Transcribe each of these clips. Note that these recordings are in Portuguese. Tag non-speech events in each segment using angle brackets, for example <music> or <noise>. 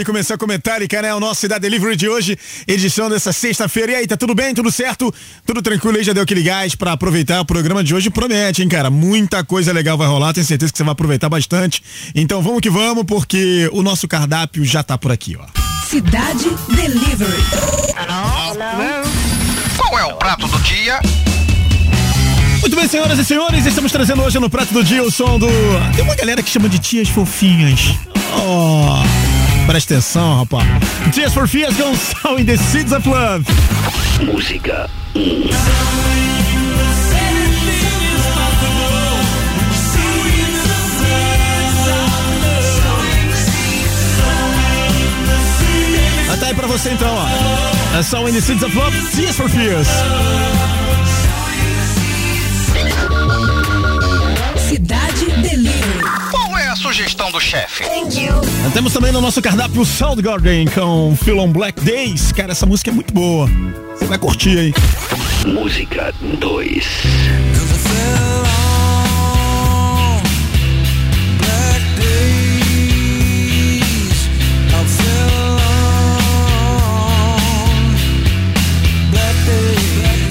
Nada melhor que começar com Metallica, né? O nosso Cidade Delivery de hoje, edição dessa sexta-feira. E aí, tá tudo bem? Tudo certo? Tudo tranquilo aí? Já deu aquele gás pra aproveitar o programa de hoje? Promete, hein, cara? Muita coisa legal vai rolar, tenho certeza que você vai aproveitar bastante. Então vamos que vamos, porque o nosso cardápio já tá por aqui, ó. Cidade Delivery. Hello? Hello? Qual é o prato do dia? Muito bem, senhoras e senhores, estamos trazendo hoje no Prato do Dia o som do. Tem uma galera que chama de tias fofinhas. Oh, presta atenção, rapaz. Tias fofinhas com Sal in the Seeds of Love. Música. Ah, Tá aí pra você então, ó. É Sal in the Seeds of Love, Tias for Fears. Sugestão do chefe? Temos também no nosso cardápio Soundgarden com Phil on Black Days. Cara, essa música é muito boa. Você vai curtir aí. Música 2.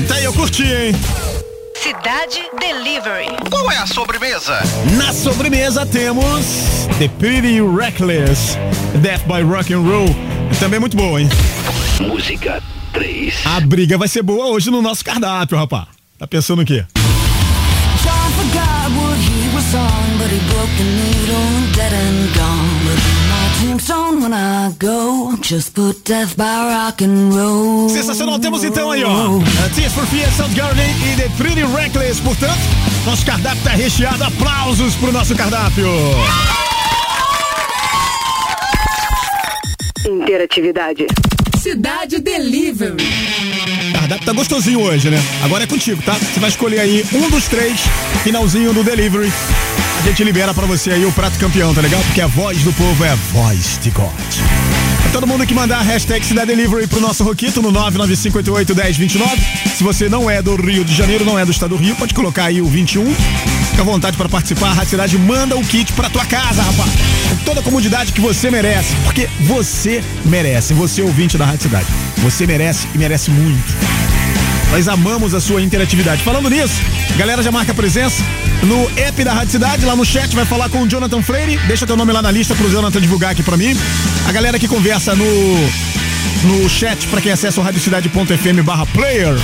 Tá aí, eu curti, hein? Cidade Delivery. Qual é a sobremesa? Na sobremesa temos The Pretty Reckless, Death by Rock and Roll. Também muito boa, hein? Música 3. A briga vai ser boa hoje no nosso cardápio, rapaz. Tá pensando o quê? John forgot what he was on, but he broke the needle, I go, just put death by rock and roll. Sensacional, temos então aí, ó. Tears for Fears, Soundgarden e The Pretty Reckless. Portanto, nosso cardápio tá recheado. Aplausos pro nosso cardápio. Interatividade. Cidade Delivery. Cardápio tá gostosinho hoje, né? Agora é contigo, tá? Você vai escolher aí um dos três, finalzinho do delivery. A gente libera pra você aí o prato campeão, tá legal? Porque a voz do povo é a voz de God. Todo mundo que mandar a hashtag Cidade Delivery pro nosso Roquito no 995881029. Se você não é do Rio de Janeiro, não é do estado do Rio, pode colocar aí o 21. Fica à vontade pra participar. A Rádio Cidade manda o kit pra tua casa, rapaz. Com toda a comodidade que você merece. Porque você merece. Você ouvinte da Rádio Cidade. Você merece e merece muito. Nós amamos a sua interatividade. Falando nisso, galera já marca presença no app da Rádio Cidade, lá no chat, vai falar com o Jonathan Freire. Deixa teu nome lá na lista pro Jonathan divulgar aqui pra mim. A galera que conversa no, no chat, pra quem acessa o radiocidade.fm barra player,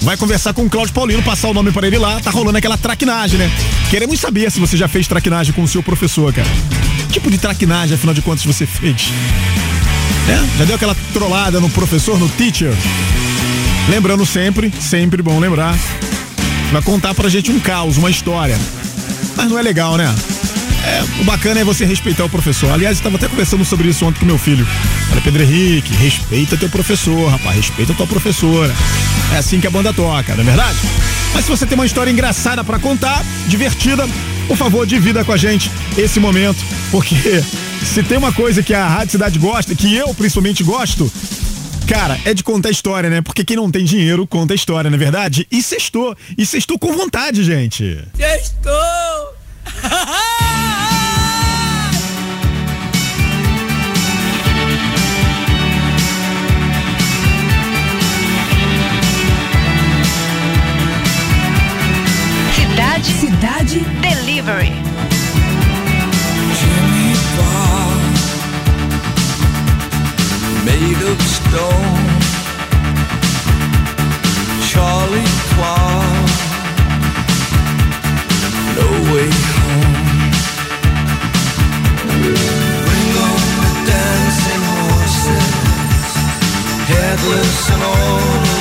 vai conversar com o Cláudio Paulino, passar o nome pra ele lá. Tá rolando aquela traquinagem, né? Queremos saber se você já fez traquinagem com o seu professor, cara. Que tipo de traquinagem, afinal de contas, você fez? É? Já deu aquela trollada no professor, no teacher? Lembrando sempre, sempre bom lembrar, vai contar pra gente um caos, uma história. Mas não é legal, né? É, o bacana é você respeitar o professor. Aliás, eu estava até conversando sobre isso ontem com meu filho. Olha, Pedro Henrique, respeita teu professor, rapaz, respeita tua professora. É assim que a banda toca, não é verdade? Mas se você tem uma história engraçada pra contar, divertida, por favor, divida com a gente esse momento, porque <laughs> se tem uma coisa que a Rádio Cidade gosta, que eu principalmente gosto, Cara, é de contar história, né? Porque quem não tem dinheiro conta história, não é verdade? E sextou. E sextou com vontade, gente. Estou! Cidade Cidade Delivery. of stone. Charlie Clark, no way home. Bring on the dancing horses, headless and all.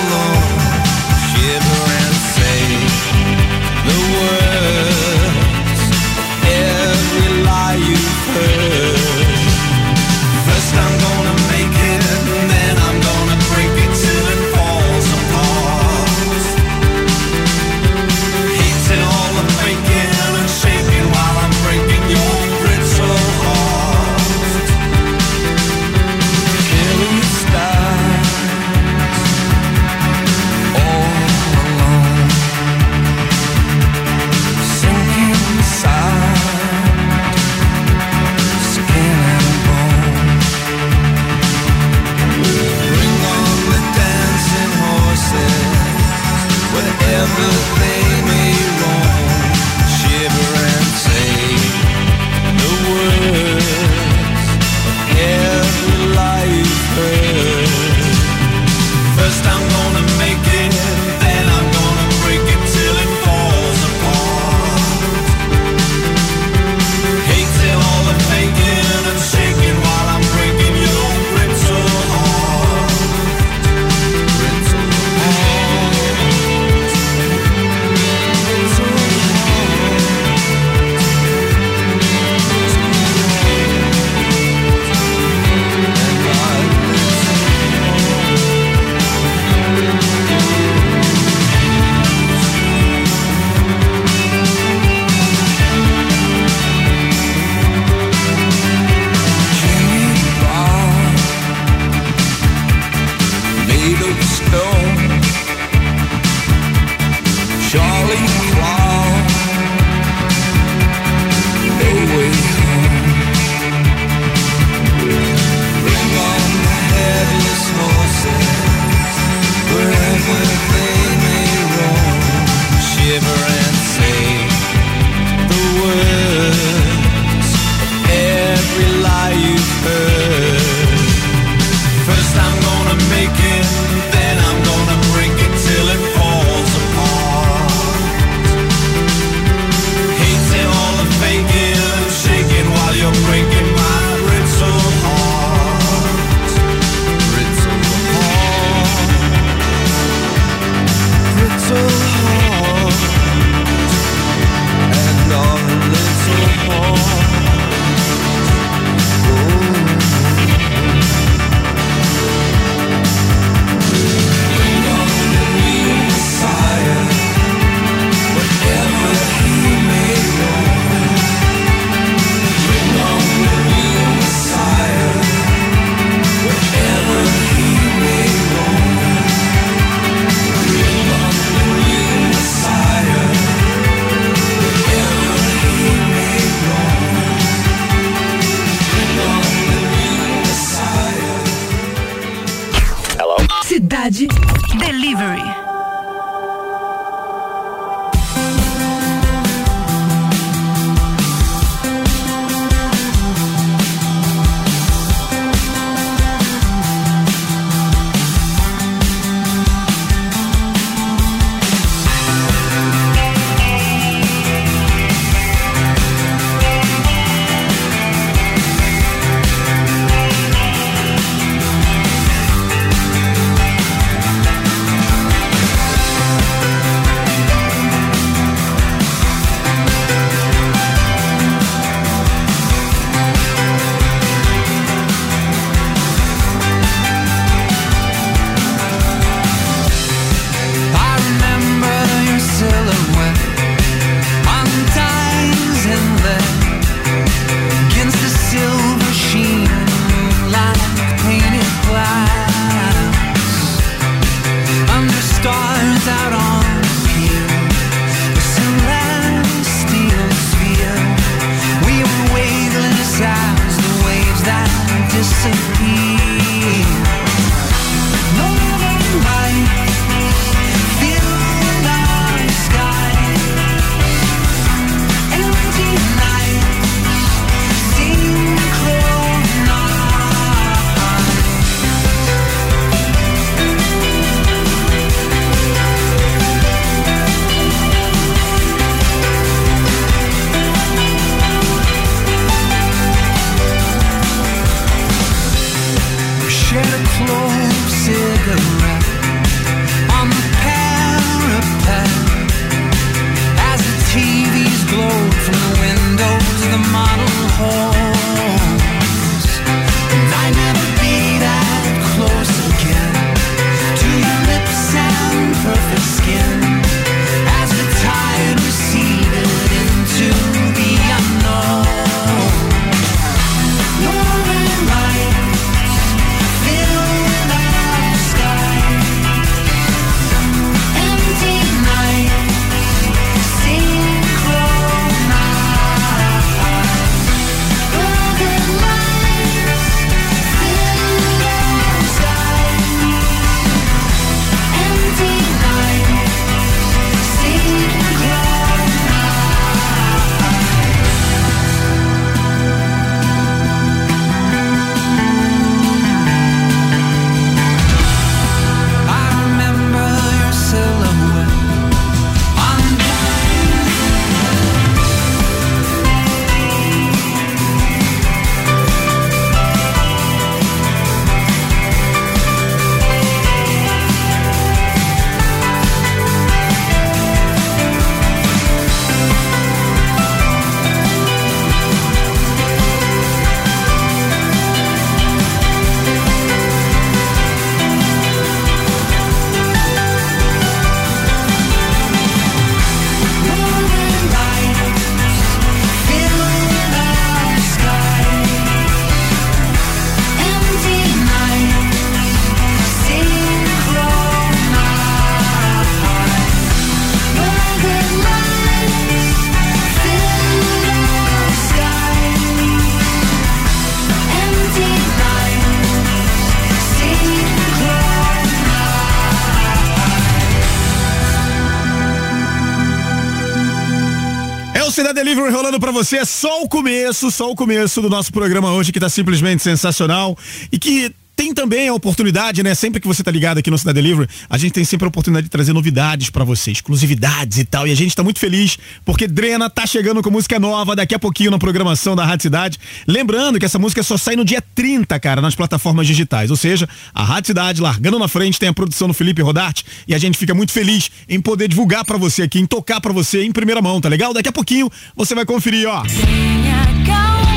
Você, é só o começo, só o começo do nosso programa hoje que tá simplesmente sensacional e que tem também a oportunidade, né? Sempre que você tá ligado aqui no Cidade Delivery, a gente tem sempre a oportunidade de trazer novidades pra você, exclusividades e tal. E a gente tá muito feliz porque Drena tá chegando com música nova daqui a pouquinho na programação da Rádio Cidade. Lembrando que essa música só sai no dia 30, cara, nas plataformas digitais. Ou seja, a Rádio Cidade largando na frente, tem a produção do Felipe Rodarte e a gente fica muito feliz em poder divulgar pra você aqui, em tocar pra você em primeira mão, tá legal? Daqui a pouquinho você vai conferir, ó. Tenha calma,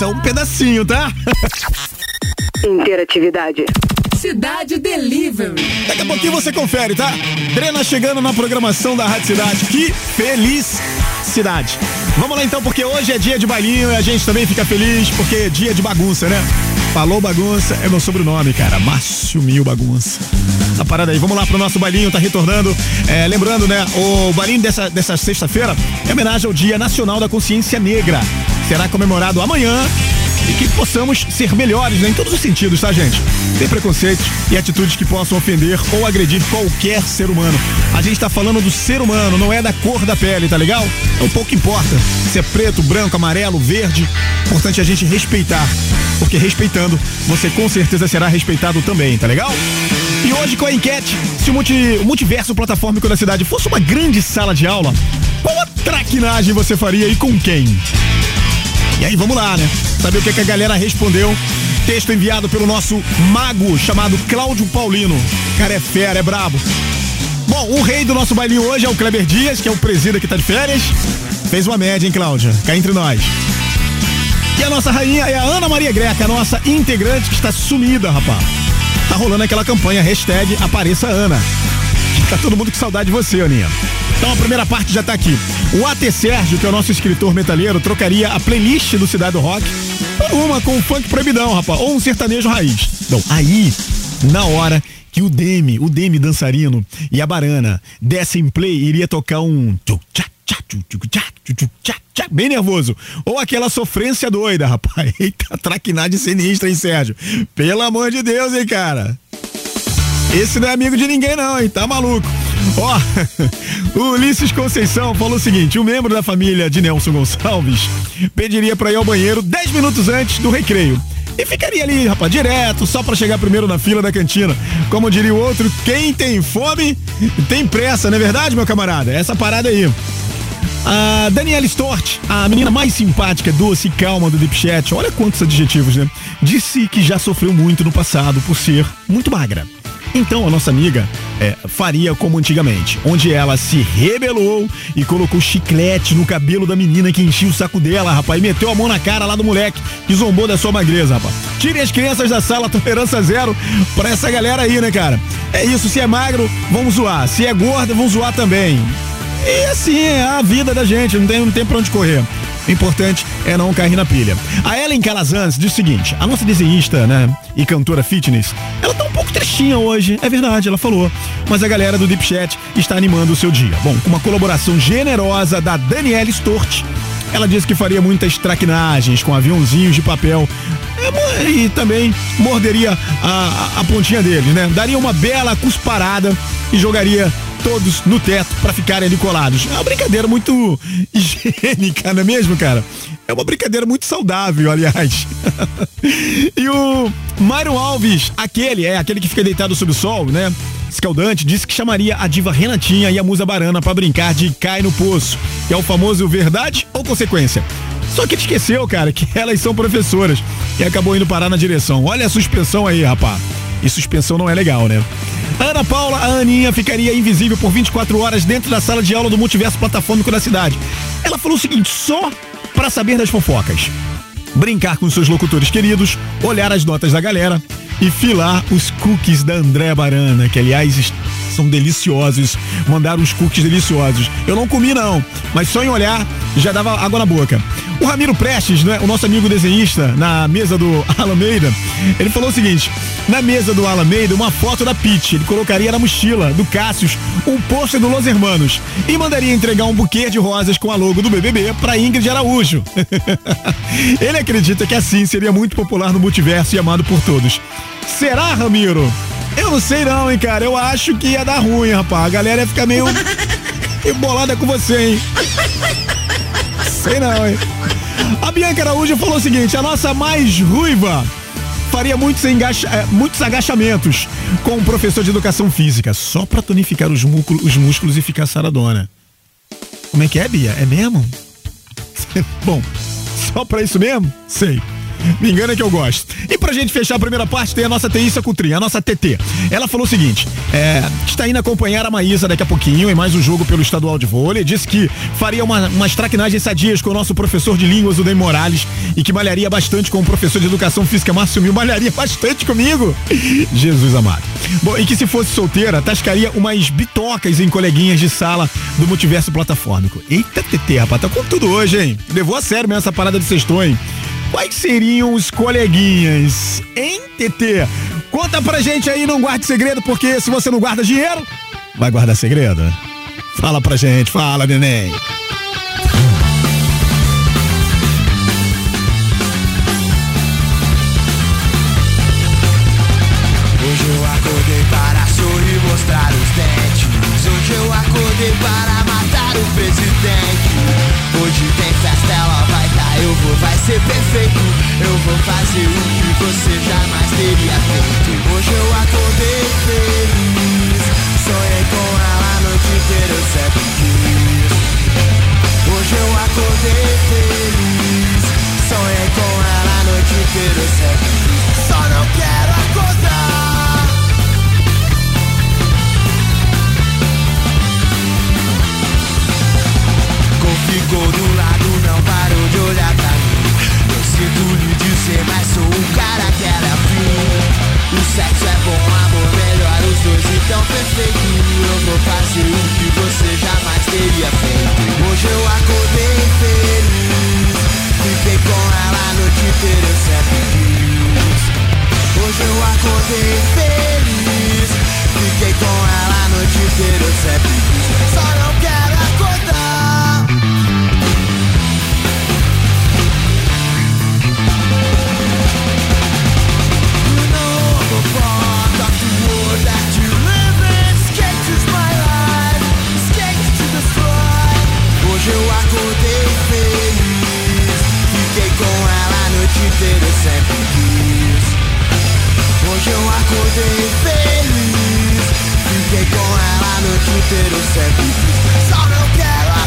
só um pedacinho, tá? Interatividade. Cidade Delivery. Daqui a pouquinho você confere, tá? Drena chegando na programação da Rádio Cidade. Que feliz cidade. Vamos lá então, porque hoje é dia de bailinho e a gente também fica feliz porque é dia de bagunça, né? Falou bagunça, é meu sobrenome, cara. Márcio Mil Bagunça. Tá parada aí, vamos lá pro nosso bailinho, tá retornando. É, lembrando, né, o bailinho dessa, dessa sexta-feira é homenagem ao Dia Nacional da Consciência Negra. Será comemorado amanhã e que possamos ser melhores né, em todos os sentidos, tá, gente? Sem preconceitos e atitudes que possam ofender ou agredir qualquer ser humano. A gente tá falando do ser humano, não é da cor da pele, tá legal? Um pouco importa se é preto, branco, amarelo, verde. Importante a gente respeitar, porque respeitando, você com certeza será respeitado também, tá legal? E hoje com a enquete, se o, multi, o multiverso platformico da cidade fosse uma grande sala de aula, qual a traquinagem você faria e com quem? E aí, vamos lá, né? Saber o que, que a galera respondeu. Texto enviado pelo nosso mago chamado Cláudio Paulino. Cara, é fera, é brabo. Bom, o rei do nosso bailinho hoje é o Kleber Dias, que é o presida que tá de férias. Fez uma média, hein, Cláudia? Cá entre nós. E a nossa rainha é a Ana Maria Greca, a nossa integrante que está sumida, rapaz. Tá rolando aquela campanha, hashtag Apareça Ana. Tá todo mundo com saudade de você, Aninha. Então a primeira parte já tá aqui. O AT Sérgio, que é o nosso escritor metalheiro, trocaria a playlist do Cidade do Rock por uma com funk proibidão, rapaz, ou um sertanejo raiz. Então, aí, na hora que o Demi, o Demi dançarino e a Barana dessem play, iria tocar um bem nervoso. Ou aquela sofrência doida, rapaz. <laughs> Eita, traquinagem sinistra, hein, Sérgio? Pelo amor de Deus, hein, cara? Esse não é amigo de ninguém, não, hein? Tá maluco. Ó, <laughs> o Ulisses Conceição falou o seguinte: um membro da família de Nelson Gonçalves pediria para ir ao banheiro 10 minutos antes do recreio. E ficaria ali, rapaz, direto, só para chegar primeiro na fila da cantina. Como diria o outro, quem tem fome tem pressa, não é verdade, meu camarada? Essa parada aí. A Daniela Stort, a menina mais simpática, doce e calma do Deep Chat, olha quantos adjetivos, né? Disse que já sofreu muito no passado por ser muito magra. Então a nossa amiga é, faria como antigamente, onde ela se rebelou e colocou chiclete no cabelo da menina que enchia o saco dela, rapaz, e meteu a mão na cara lá do moleque que zombou da sua magreza, rapaz. Tire as crianças da sala, <laughs> tolerância zero pra essa galera aí, né, cara? É isso, se é magro, vamos zoar. Se é gorda, vamos zoar também. E assim é a vida da gente, não tem, não tem pra onde correr. O importante é não cair na pilha. A Ellen Calazans diz o seguinte: a nossa desenhista, né, e cantora fitness, ela tá um pouco trechinha hoje, é verdade, ela falou. Mas a galera do Deep Chat está animando o seu dia. Bom, com uma colaboração generosa da Daniela Stort, ela disse que faria muitas traquinagens com aviãozinhos de papel é, e também morderia a, a, a pontinha deles, né? Daria uma bela cusparada e jogaria todos no teto para ficarem ali colados. É uma brincadeira muito <laughs> higiênica, não é mesmo, cara? É uma brincadeira muito saudável, aliás. <laughs> e o Mário Alves, aquele, é aquele que fica deitado sob o sol, né? Escaldante, disse que chamaria a diva Renatinha e a musa Barana para brincar de cai no poço. Que é o famoso verdade ou consequência. Só que ele esqueceu, cara, que elas são professoras e acabou indo parar na direção. Olha a suspensão aí, rapaz. E suspensão não é legal, né? Ana Paula, a Aninha, ficaria invisível por 24 horas dentro da sala de aula do multiverso platafômico da cidade. Ela falou o seguinte: só para saber das fofocas. Brincar com seus locutores queridos, olhar as notas da galera e filar os cookies da André Barana, que aliás são deliciosos. Mandaram uns cookies deliciosos. Eu não comi não, mas só em olhar já dava água na boca. O Ramiro Prestes, né, o nosso amigo desenhista, na mesa do <laughs> Alameida, ele falou o seguinte: na mesa do Alameida, uma foto da Pete. Ele colocaria na mochila do Cássius um pôster do Los Hermanos e mandaria entregar um buquê de rosas com a logo do BBB para Ingrid Araújo. <laughs> ele acredita que assim seria muito popular no multiverso e amado por todos. Será, Ramiro? Eu não sei não, hein, cara. Eu acho que ia dar ruim, rapaz. A galera ia ficar meio <laughs> embolada com você, hein? Sei não, hein? A Bianca Araújo falou o seguinte: a nossa mais ruiva faria muitos, engaxa, é, muitos agachamentos com um professor de educação física, só pra tonificar os, músculos, os músculos e ficar saradona. Como é que é, Bia? É mesmo? <laughs> Bom, só pra isso mesmo? Sei. Me engana que eu gosto. E pra gente fechar a primeira parte, tem a nossa Teíssa Cutrim, a nossa TT. Ela falou o seguinte: é, está indo acompanhar a Maísa daqui a pouquinho em mais um jogo pelo estadual de vôlei. Disse que faria uma, umas traquinagens sadias com o nosso professor de línguas, o Ney Morales, e que malharia bastante com o professor de educação física, Márcio Mil. Malharia bastante comigo. Jesus amado. Bom, e que se fosse solteira, tascaria umas bitocas em coleguinhas de sala do multiverso platafórmico. Eita, TT, rapaz, tá com tudo hoje, hein? Levou a sério mesmo essa parada de sextou, hein? Quais seriam os coleguinhas? Hein, TT? Conta pra gente aí, não guarde segredo, porque se você não guarda dinheiro, vai guardar segredo? Fala pra gente, fala, neném. Hoje eu acordei para sorrir, mostrar os. Hoje eu acordei para matar o presidente. Vou, vai ser perfeito. Eu vou fazer o que você jamais teria feito. Hoje eu acordei feliz. Sonhei com ela a noite inteira, eu sempre quis. Hoje eu acordei feliz. Sonhei com ela a noite inteira, eu sempre quis. Só não quero acordar. O cara que era fim. O sexo é bom, amor melhor, os dois então perfeito. Eu vou fazer o que você jamais teria feito. Hoje eu acordei feliz. Fiquei com ela a noite inteira, eu sempre quis. Hoje eu acordei feliz. Fiquei com ela a noite inteira, eu sempre quis. Só não quero sempre quis Hoje eu acordei feliz Fiquei com ela a noite inteira, eu sempre quis Só não quero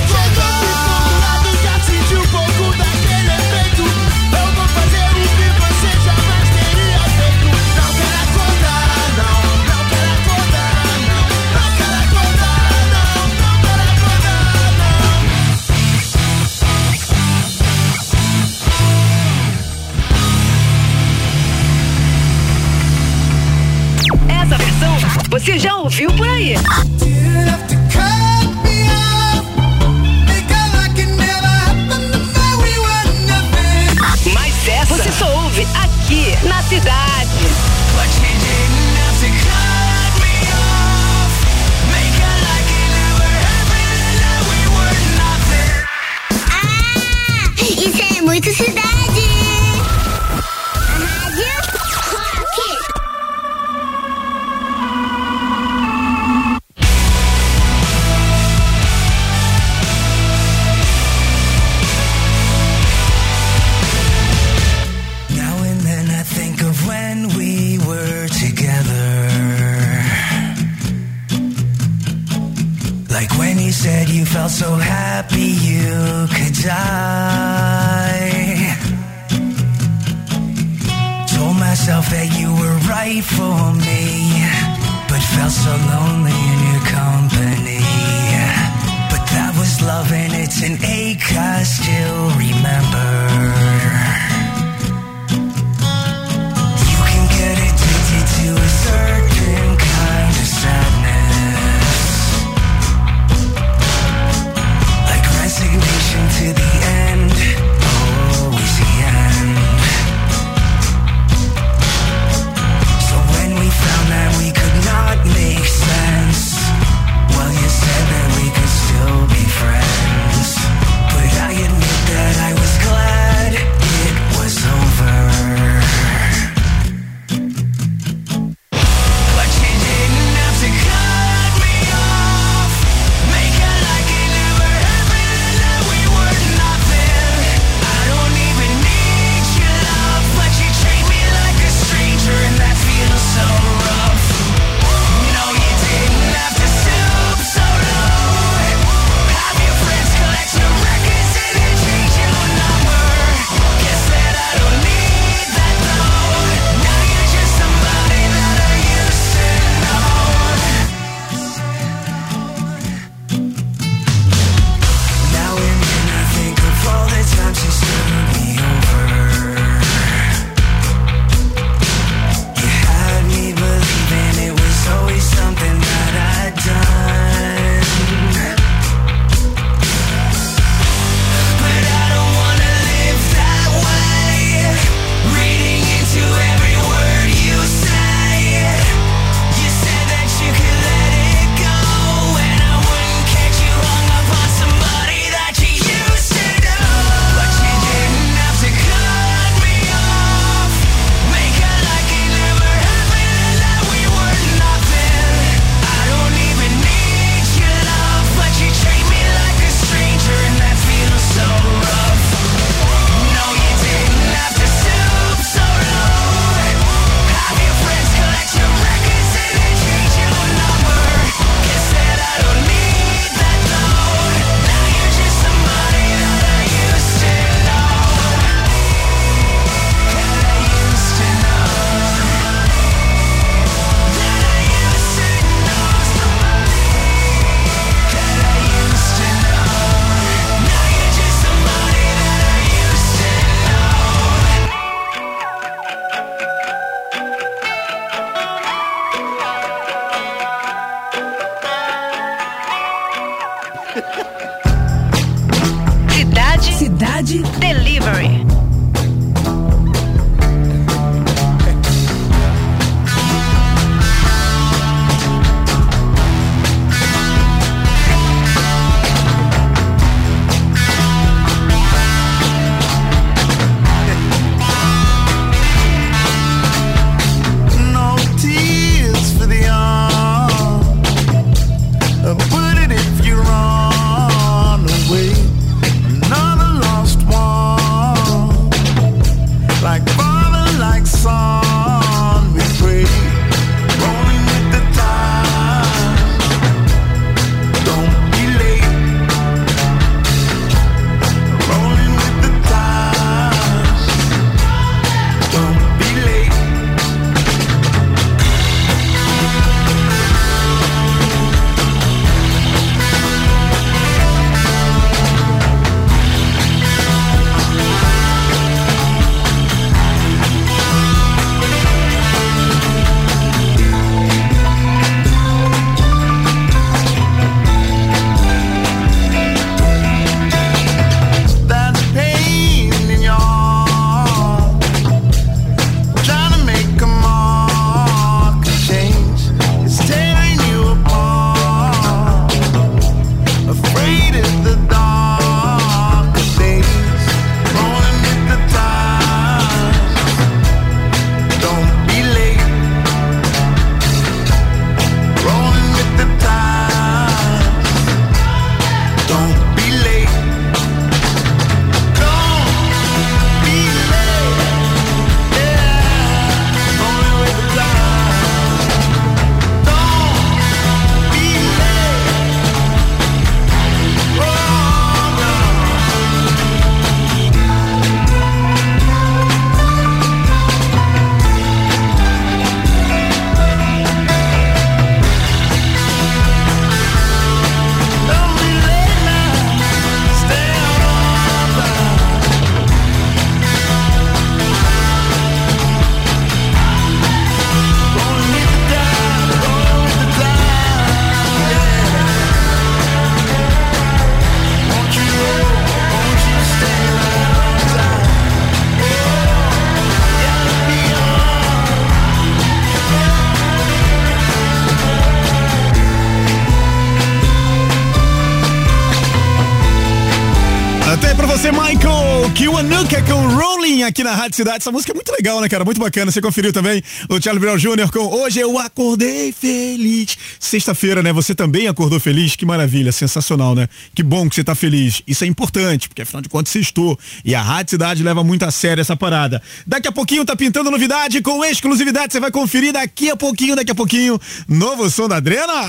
aqui na Rádio Cidade. Essa música é muito legal, né, cara? Muito bacana. Você conferiu também o Charlie Brown Jr. com Hoje Eu Acordei Feliz. Sexta-feira, né? Você também acordou feliz? Que maravilha, sensacional, né? Que bom que você tá feliz. Isso é importante, porque afinal de contas você estou. E a Rádio Cidade leva muito a sério essa parada. Daqui a pouquinho tá pintando novidade com exclusividade. Você vai conferir daqui a pouquinho, daqui a pouquinho. Novo som da Adrena.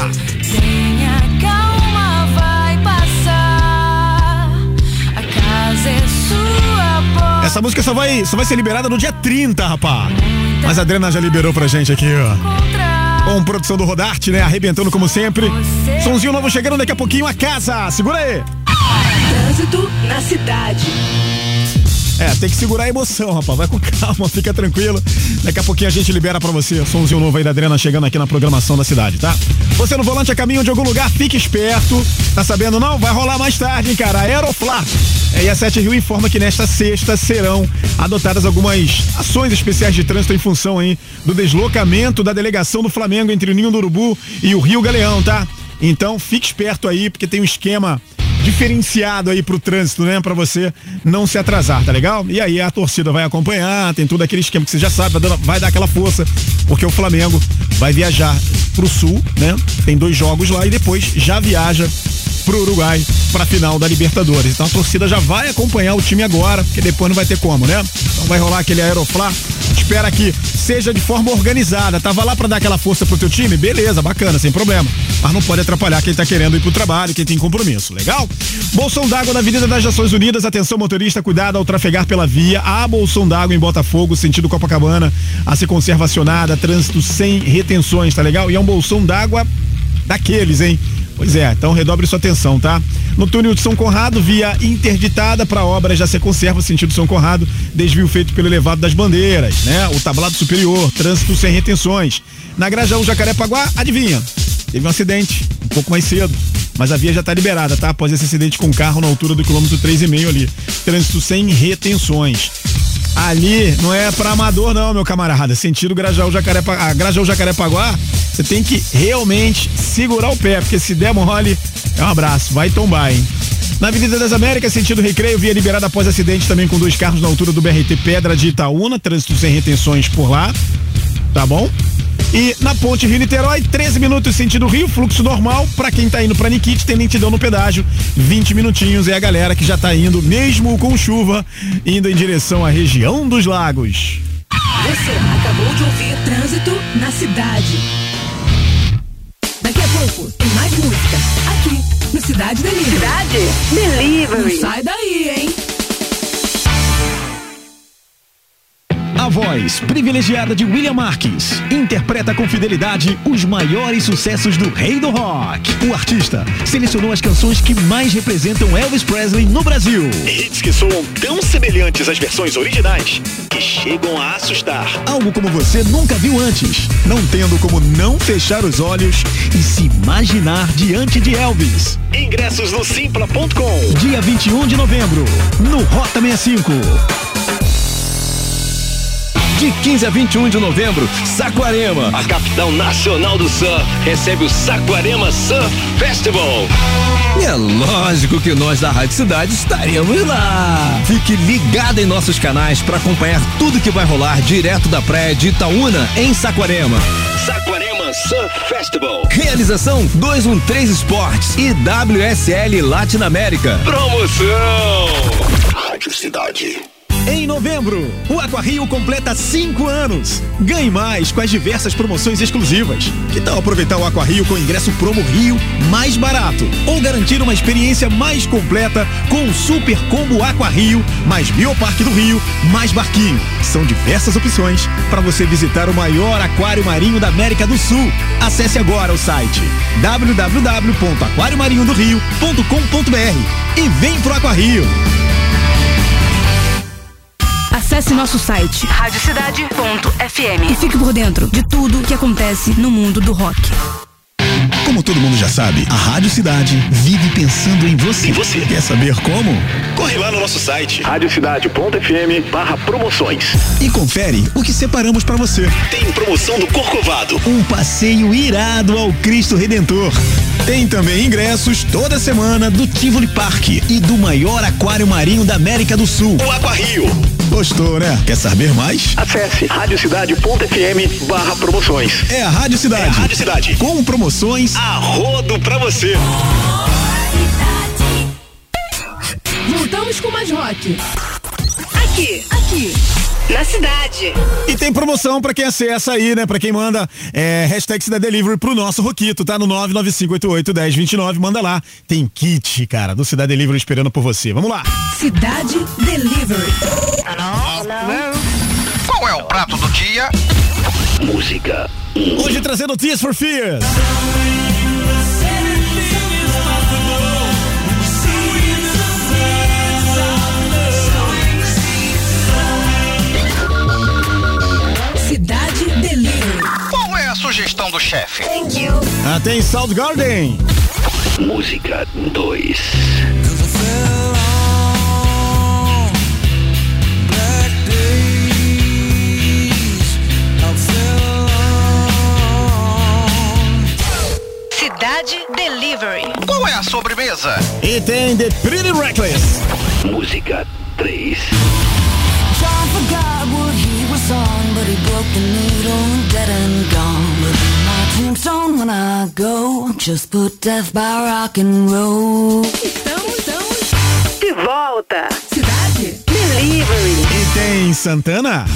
Tenha calma, Essa música só vai, só vai ser liberada no dia 30, rapá. Mas a Adrena já liberou pra gente aqui, ó. Com produção do Rodarte, né? Arrebentando como sempre. Sonzinho novo chegando daqui a pouquinho a casa. Segura aí. Trânsito na cidade. É, tem que segurar a emoção, rapaz. Vai com calma, <laughs> fica tranquilo. Daqui a pouquinho a gente libera pra você. Sonzinho novo aí da Adriana chegando aqui na programação da cidade, tá? Você no volante a caminho de algum lugar, fique esperto. Tá sabendo não? Vai rolar mais tarde, hein, cara? Aeroflá. É, e a Sete Rio informa que nesta sexta serão adotadas algumas ações especiais de trânsito em função aí do deslocamento da delegação do Flamengo entre o Ninho do Urubu e o Rio Galeão, tá? Então fique esperto aí, porque tem um esquema diferenciado aí pro trânsito, né? Pra você não se atrasar, tá legal? E aí a torcida vai acompanhar, tem todo aquele esquema que você já sabe, vai dar aquela força, porque o Flamengo vai viajar pro sul, né? Tem dois jogos lá e depois já viaja pro Uruguai pra final da Libertadores. Então a torcida já vai acompanhar o time agora, porque depois não vai ter como, né? Então vai rolar aquele Aeroflá. Espera que seja de forma organizada. Tava lá pra dar aquela força pro teu time? Beleza, bacana, sem problema. Mas não pode atrapalhar quem tá querendo ir pro trabalho, quem tem compromisso, legal? Bolsão d'água na Avenida das Nações Unidas. Atenção, motorista, cuidado ao trafegar pela via. A bolsão d'água em Botafogo, sentido Copacabana, a ser conservacionada, trânsito sem retenções, tá legal? E é um bolsão d'água daqueles, hein? Pois é, então redobre sua atenção, tá? No túnel de São Conrado, via interditada para obra já se conserva sentido São Conrado, desvio feito pelo elevado das bandeiras, né? O tablado superior, trânsito sem retenções. Na Grajaú Jacarepaguá, adivinha? Teve um acidente, um pouco mais cedo. mas a via já tá liberada, tá? Após esse acidente com carro na altura do quilômetro 3,5 ali. Trânsito sem retenções. Ali não é pra amador não, meu camarada. Sentido Grajaú Jacarepaguá, Grajaú Jacarepaguá, você tem que realmente segurar o pé, porque se der mole, é um abraço, vai tombar, hein? Na Avenida das Américas, sentido Recreio, via liberada após acidente também com dois carros na altura do BRT Pedra de Itaúna, trânsito sem retenções por lá, tá bom? E na ponte Rio-Niterói, 13 minutos sentido Rio, fluxo normal. Pra quem tá indo pra Nikit, tem lentidão no pedágio. 20 minutinhos é a galera que já tá indo, mesmo com chuva, indo em direção à região dos lagos. Você acabou de ouvir Trânsito na Cidade. Daqui a pouco tem mais música. Aqui, no Cidade Delivery. Cidade Delivery. Não sai daí, hein? A voz privilegiada de William Marques interpreta com fidelidade os maiores sucessos do rei do rock. O artista selecionou as canções que mais representam Elvis Presley no Brasil. Hits que soam tão semelhantes às versões originais que chegam a assustar. Algo como você nunca viu antes, não tendo como não fechar os olhos e se imaginar diante de Elvis. Ingressos no simpla.com. Dia 21 de novembro, no Rota 65. De 15 a 21 de novembro, Saquarema. A capital nacional do surf recebe o Saquarema Surf Festival. É lógico que nós da Rádio Cidade estaremos lá. Fique ligado em nossos canais para acompanhar tudo que vai rolar direto da praia de Itaúna, em Saquarema. Saquarema Surf Festival. Realização 213 Esportes e WSL Latinoamérica. Promoção. Rádio Cidade. Em novembro, o Aquarrio completa cinco anos. Ganhe mais com as diversas promoções exclusivas. Que tal aproveitar o Aquarrio com ingresso promo Rio mais barato? Ou garantir uma experiência mais completa com o Super Combo Aquarrio mais Bioparque do Rio mais barquinho. São diversas opções para você visitar o maior aquário marinho da América do Sul. Acesse agora o site www.aquariomarinhodorio.com.br e vem pro Aquarrio. Acesse nosso site Radiocidade.fm. e fique por dentro de tudo que acontece no mundo do rock. Como todo mundo já sabe, a Rádio Cidade vive pensando em você. Em você. Quer saber como? Corre lá no nosso site radiocidade.fm barra promoções. E confere o que separamos para você. Tem promoção do Corcovado. Um passeio irado ao Cristo Redentor. Tem também ingressos toda semana do Tivoli Park e do maior aquário marinho da América do Sul. O Aquarrio. Gostou, né? Quer saber mais? Acesse radiocidade.fm barra promoções. É a Rádio Cidade. É a Rádio Cidade. Com promoções A rodo pra você. Voltamos com mais rock. Aqui, Aqui, na cidade. E tem promoção pra quem acessa aí, né? Pra quem manda é, hashtag Cidade Delivery pro nosso Roquito, tá? No 995881029, manda lá. Tem kit, cara, do Cidade Delivery esperando por você. Vamos lá. Cidade Delivery. Qual é o prato do dia? Música Hoje trazendo Tears for Fears. Sugestão do chefe? Tem Soundgarden. Música 2. Cidade Delivery. Qual é a sobremesa? E tem The Pretty Reckless. Música 3. John forgot what he was on, but he broke the needle, dead and gone. But on my tombstone when I go, just put death by rock and roll. Estamos, estamos. De volta. Cidade Delivery. E tem Santana.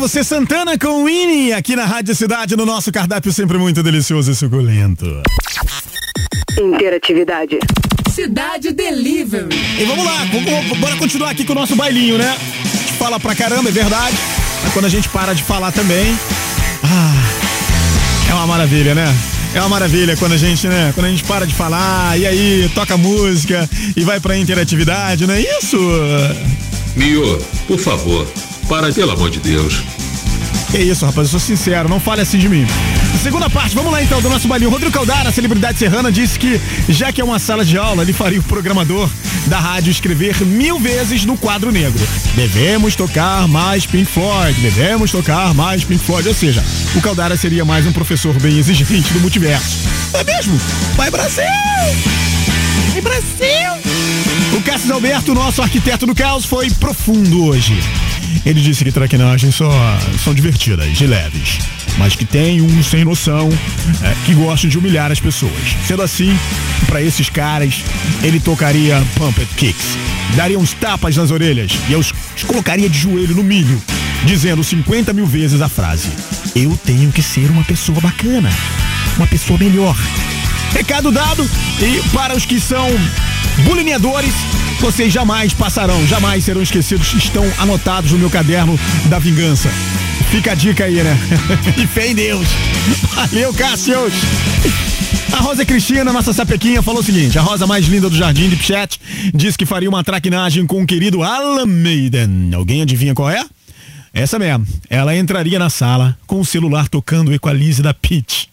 Você Santana com Winnie aqui na Rádio Cidade, no nosso cardápio sempre muito delicioso e suculento. Interatividade. Cidade Delivery. E vamos lá, vamos, bora continuar aqui com o nosso bailinho, né? A gente fala pra caramba, é verdade. Mas quando a gente para de falar também. Ah, é uma maravilha, né? É uma maravilha quando a gente, né? Quando a gente para de falar, e aí toca música e vai pra interatividade, não é isso? Mio, por favor, para, pelo amor de Deus. Que isso, rapaz, eu sou sincero, não fale assim de mim. Segunda parte, vamos lá então do nosso balinho. Rodrigo Caldara, celebridade serrana, disse que, já que é uma sala de aula, ele faria o programador da rádio escrever mil vezes no quadro negro. Devemos tocar mais Pink Floyd, devemos tocar mais Pink Floyd. Ou seja, o Caldara seria mais um professor bem exigente do multiverso. É mesmo? Vai Brasil! Vai Brasil! O Cássio Alberto, nosso arquiteto do caos, foi profundo hoje. Ele disse que traquinagens só são divertidas e leves, mas que tem um sem noção é, que gosta de humilhar as pessoas. Sendo assim, para esses caras, ele tocaria Pumped Kicks, daria uns tapas nas orelhas e os, colocaria de joelho no milho, dizendo 50 mil vezes a frase: Eu tenho que ser uma pessoa bacana, uma pessoa melhor. Recado dado, e para os que são bulineadores, vocês jamais passarão, jamais serão esquecidos, estão anotados no meu caderno da vingança. Fica a dica aí, né? <laughs> e fé em Deus. Valeu, Cássius. A Rosa Cristina, nossa sapequinha, falou o seguinte: a rosa mais linda do jardim de Pichete disse que faria uma traquinagem com o querido Alan Maiden. Alguém adivinha qual é? Essa mesmo. Ela entraria na sala com o celular tocando o Equalize da Pete.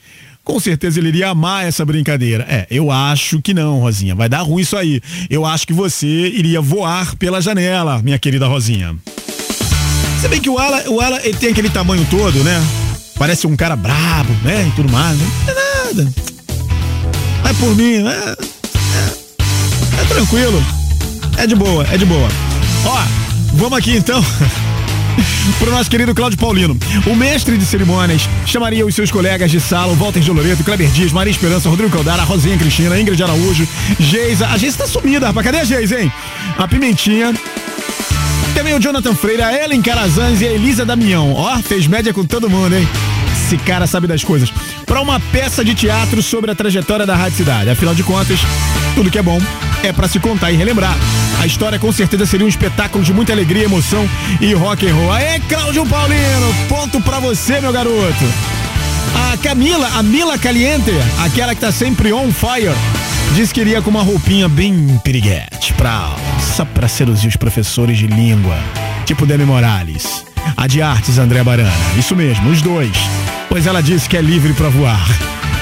Com certeza ele iria amar essa brincadeira. É, eu acho que não, Rosinha. Vai dar ruim isso aí. Eu acho que você iria voar pela janela, minha querida Rosinha. Se bem que o Ala, o Ala ele tem aquele tamanho todo, né? Parece um cara brabo, né? E tudo mais. Né? Não é nada. Vai por mim, né? É, é tranquilo. É de boa, é de boa. Ó, vamos aqui então. <laughs> Pro nosso querido Cláudio Paulino. O mestre de cerimônias chamaria os seus colegas de sala, o Walter de Loreto, Kleber Dias, Maria Esperança, Rodrigo Caldara, Rosinha Cristina, Ingrid Araújo, Geisa. A Geisa tá sumida, rapaz. Cadê a Geisa, hein? A Pimentinha. Também o Jonathan Freire, a Ellen Carazans e a Elisa Damião. Ó, fez média com todo mundo, hein? Esse cara sabe das coisas. Para uma peça de teatro sobre a trajetória da Rádio Cidade. Afinal de contas, tudo que é bom é para se contar e relembrar. A história com certeza seria um espetáculo de muita alegria, emoção e rock and roll. Aê, Cláudio Paulino, ponto para você, meu garoto. A Camila, a Mila Caliente, aquela que tá sempre on fire, diz que iria com uma roupinha bem piriguete, pra, só pra seduzir os professores de língua, tipo Demi Morales. A de artes, André Barana. Isso mesmo, os dois. Pois ela disse que é livre para voar.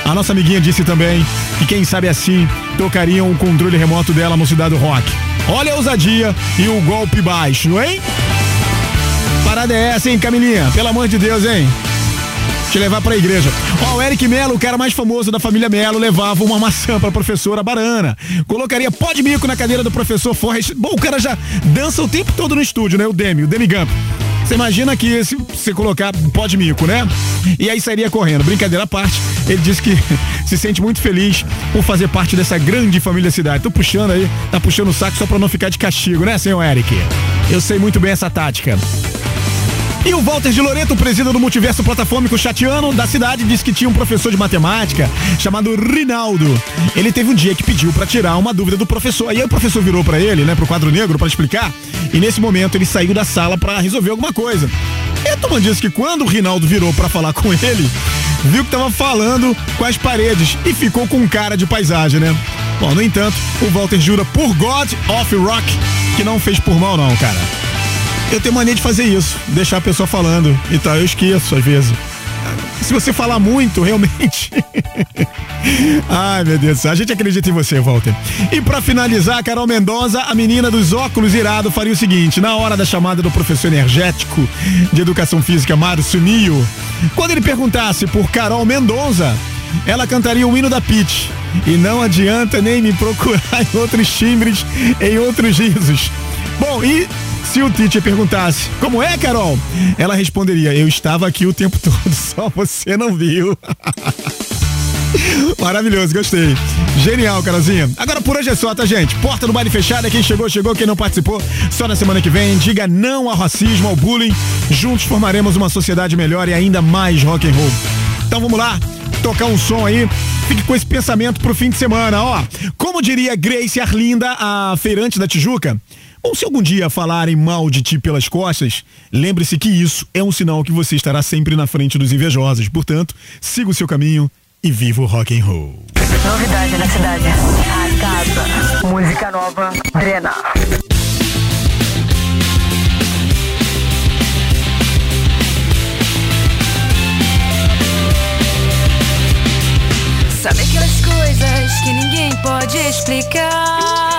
A nossa amiguinha disse também que quem sabe assim tocariam o controle remoto dela no Cidade Rock. Olha a ousadia e o golpe baixo, hein? Parada é essa, hein, Camilinha? Pelo amor de Deus, hein? Te levar pra igreja. Ó, o Eric Melo, o cara mais famoso da família Melo, levava uma maçã pra professora Barana. Colocaria pó de mico na cadeira do professor Forrest. Bom, o cara já dança o tempo todo no estúdio, né? O Demi, o Demi Gump. Você imagina que se você colocar pó de mico, né? E aí sairia correndo. Brincadeira à parte, ele disse que <laughs> se sente muito feliz por fazer parte dessa grande família cidade. Tô puxando aí, tá puxando o saco só pra não ficar de castigo, né, senhor Eric? Eu sei muito bem essa tática. E o Walter de Loreto, presidente do multiverso platafômico chatiano da cidade, disse que tinha um professor de matemática chamado Rinaldo. Ele teve um dia que pediu para tirar uma dúvida do professor. Aí o professor virou para ele, né, pro quadro negro para explicar. E nesse momento ele saiu da sala para resolver alguma coisa. E a turma disse que quando o Rinaldo virou para falar com ele, viu que tava falando com as paredes e ficou com cara de paisagem, né? Bom, no entanto, o Walter jura por God of Rock que não fez por mal não, cara. Eu tenho mania de fazer isso, deixar a pessoa falando e tal, eu esqueço às vezes. Se você falar muito, realmente. <laughs> Ai, meu Deus. A gente acredita em você, Walter. E para finalizar, Carol Mendonça, a menina dos óculos irado, faria o seguinte: na hora da chamada do professor energético de educação física, Márcio Nio, quando ele perguntasse por Carol Mendonça, ela cantaria o hino da Pit. E não adianta nem me procurar <laughs> em outros timbres, em outros risos. Bom, e se o teacher perguntasse, como é, Carol? Ela responderia, eu estava aqui o tempo <laughs> todo, só você não viu. <laughs> Maravilhoso, gostei. Genial, Carolzinha. Agora por hoje é só, tá, gente? Porta do baile fechada, quem chegou, chegou, quem não participou, só na semana que vem. Diga não ao racismo, ao bullying. Juntos formaremos uma sociedade melhor e ainda mais rock and roll. Então vamos lá, tocar um som aí. Fique com esse pensamento pro fim de semana, ó. Como diria Grace Arlinda, a feirante da Tijuca, ou se algum dia falarem mal de ti pelas costas, lembre-se que isso é um sinal que você estará sempre na frente dos invejosos. Portanto, siga o seu caminho e viva o rock and roll. Novidade na cidade. A casa. Música nova. Drena. Sabe aquelas coisas que ninguém pode explicar?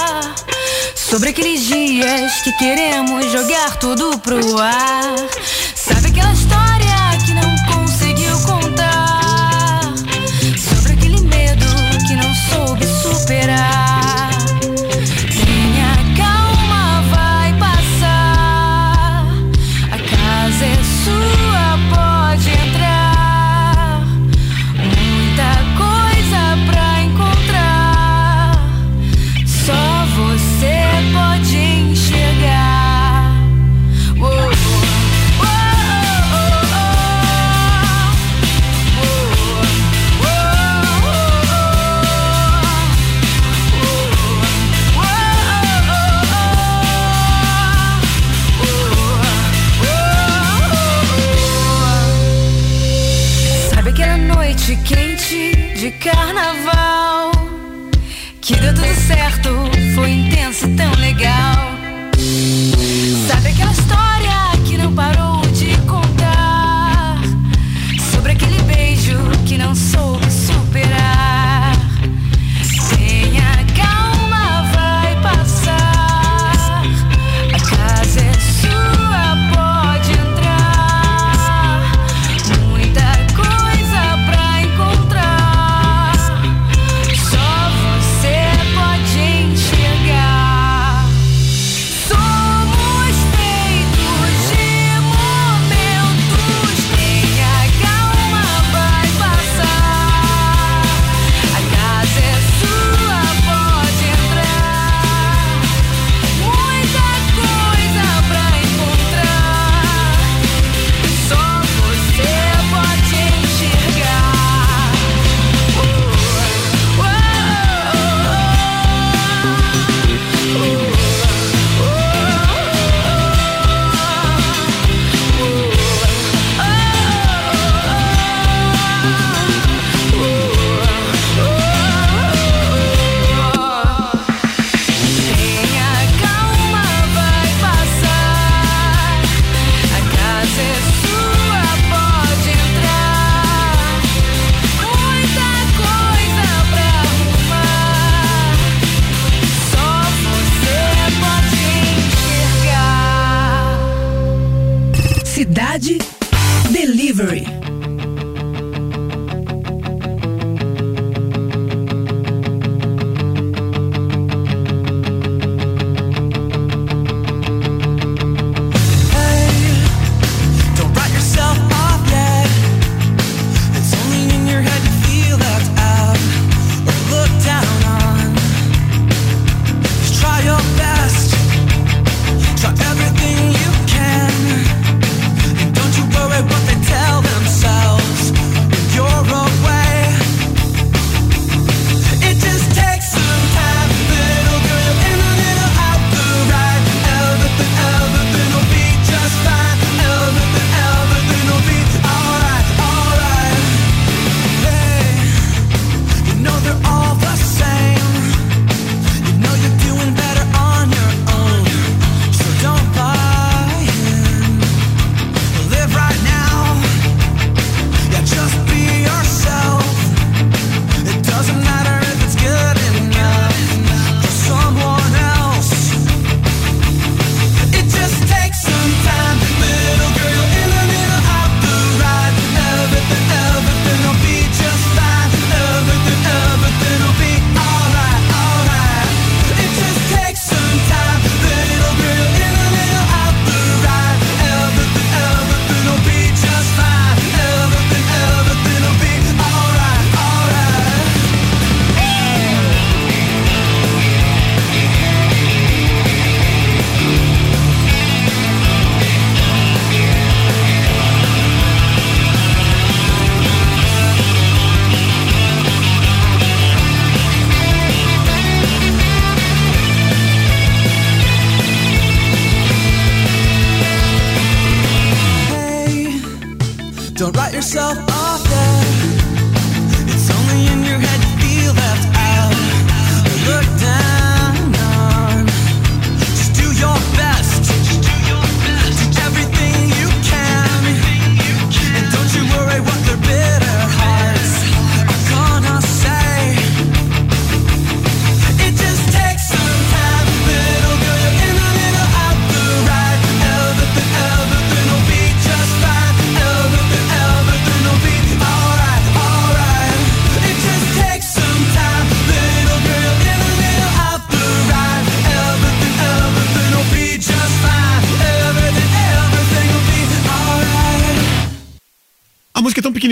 Sobre aqueles dias que queremos jogar tudo pro ar. Sabe aquela história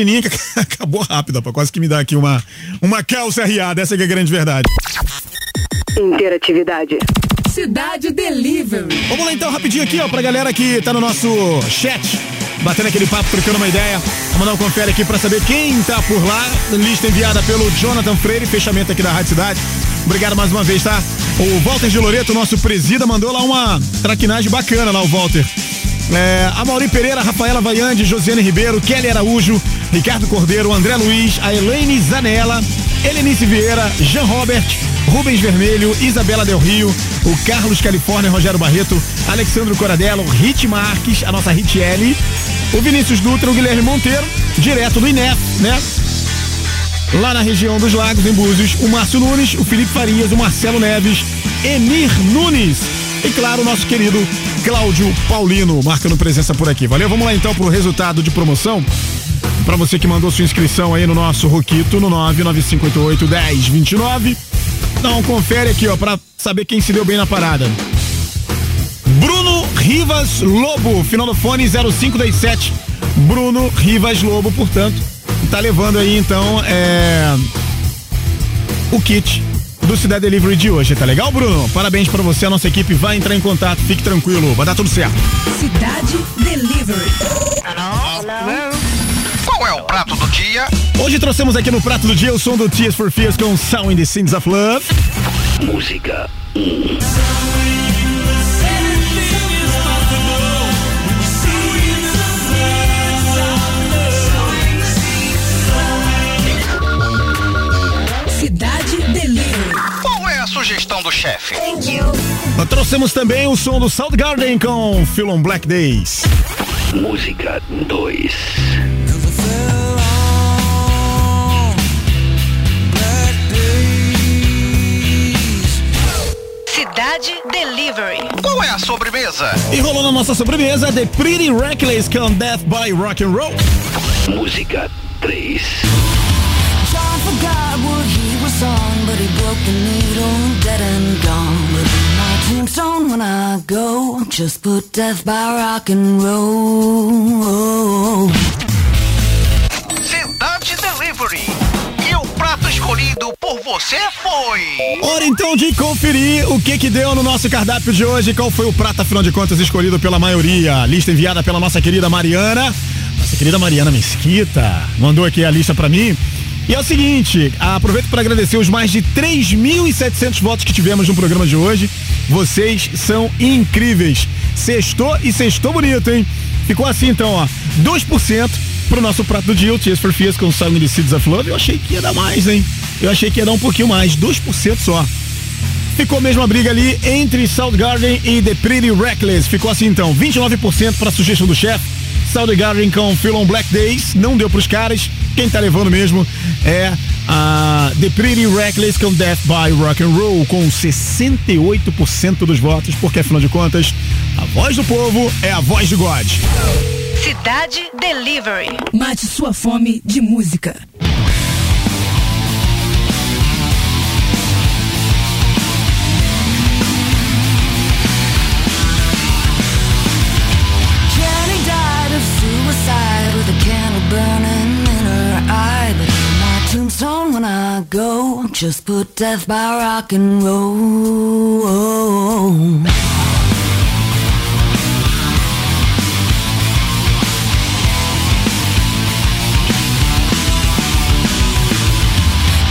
pequenininha que <laughs> acabou rápido, rapaz. Quase que me dá aqui uma, uma calça arriada. Essa que é a grande verdade. Interatividade. Cidade Delivery. Vamos lá então, rapidinho aqui, ó, pra galera que tá no nosso chat, batendo aquele papo, trocando uma ideia. Vamos dar um confere aqui pra saber quem tá por lá. Lista enviada pelo Jonathan Freire, fechamento aqui da Rádio Cidade. Obrigado mais uma vez, tá? O Walter de Loreto, nosso presida, mandou lá uma traquinagem bacana lá, o Walter. É, a Mauri Pereira, Rafaela Vaiande, Josiane Ribeiro, Kelly Araújo, Ricardo Cordeiro, André Luiz, a Elaine Zanella, Helenice Vieira, Jean Robert, Rubens Vermelho, Isabela Del Rio, o Carlos Califórnia, Rogério Barreto, Alexandro Coradello, Rit Marques, a nossa Rit L, o Vinícius Dutra, o Guilherme Monteiro, direto do INEF, né? Lá na região dos Lagos, em Búzios, o Márcio Nunes, o Felipe Farias, o Marcelo Neves, Emir Nunes e, claro, nosso querido Cláudio Paulino, marcando presença por aqui. Valeu? Vamos lá então pro resultado de promoção. Pra você que mandou sua inscrição aí no nosso Roquito, no 99588 1029. Então, confere aqui, ó, pra saber quem se deu bem na parada. Bruno Rivas Lobo, final do fone 0527. Bruno Rivas Lobo, portanto, tá levando aí então é o kit do Cidade Delivery de hoje, tá legal, Bruno? Parabéns para você, a nossa equipe vai entrar em contato, fique tranquilo, vai dar tudo certo. Cidade Delivery. Hello? Hello? Qual é o prato do dia? Hoje trouxemos aqui no prato do dia o som do Tears for Fears com Sound in the Sins of Love. Música 1. Sugestão do chefe? Trouxemos também o som do Soundgarden com Feel on Black Days. Música 2. Cidade Delivery. Qual é a sobremesa? E rolou na nossa sobremesa The Pretty Reckless com Death by Rock and Roll. Música 3. On, but he broke the needle, dead and gone. But in my tombstone when I go, just put death by rock and roll. Cidade Delivery. E o prato escolhido por você foi. Hora então de conferir o que que deu no nosso cardápio de hoje, qual foi o prato, afinal de contas, escolhido pela maioria. Lista enviada pela nossa querida Mariana. Nossa querida Mariana Mesquita mandou aqui a lista pra mim. E é o seguinte, aproveito para agradecer os mais de 3.700 votos que tivemos no programa de hoje. Vocês são incríveis. Sextou e sextou bonito, hein? Ficou assim então, ó, 2% pro nosso prato do dia, o Tears for Fears com the Seeds of Love. Eu achei que ia dar mais, hein? Eu achei que ia dar um pouquinho mais, 2% só. Ficou mesmo a briga ali entre Soundgarden e The Pretty Reckless. Ficou assim então, 29% para sugestão do chefe. Soundgarden com Feel on Black Days, não deu pros caras. Quem tá levando mesmo é a The Pretty Reckless com Death by Rock and Roll com 68% dos votos, porque afinal de contas, a voz do povo é a voz de God. Cidade Delivery. Mate sua fome de música. I go, just put death by rock and roll.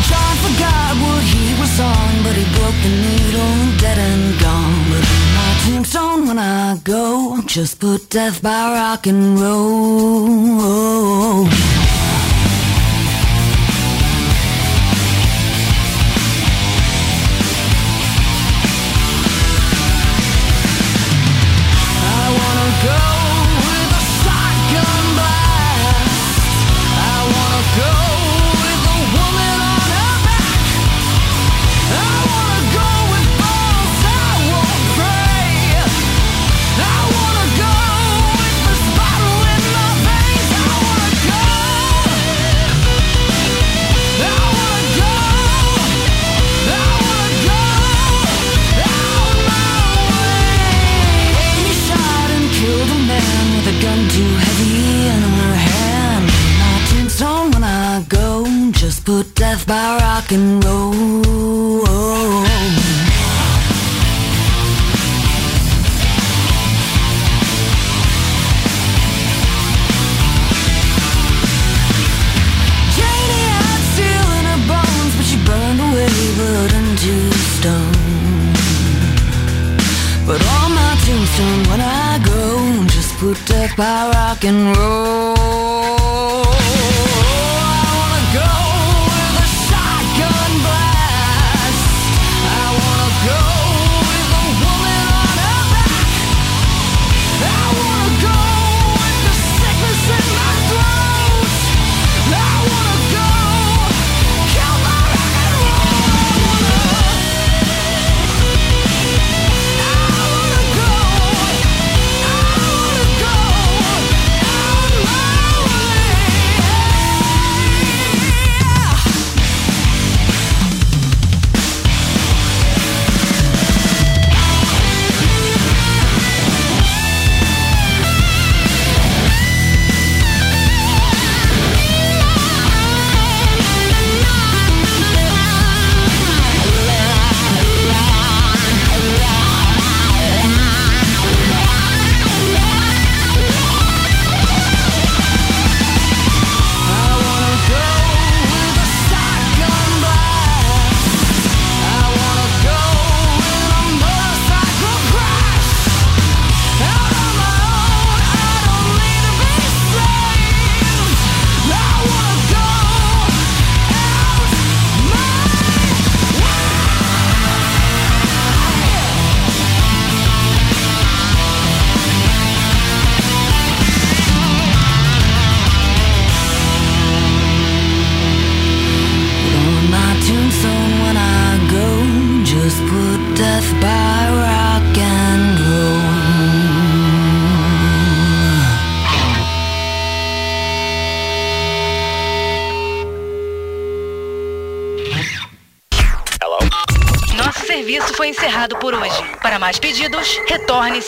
John forgot what he was on, but he broke the needle, dead and gone. But in my tombstone when I go, just put death by rock and roll.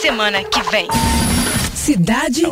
Semana que vem. Cidade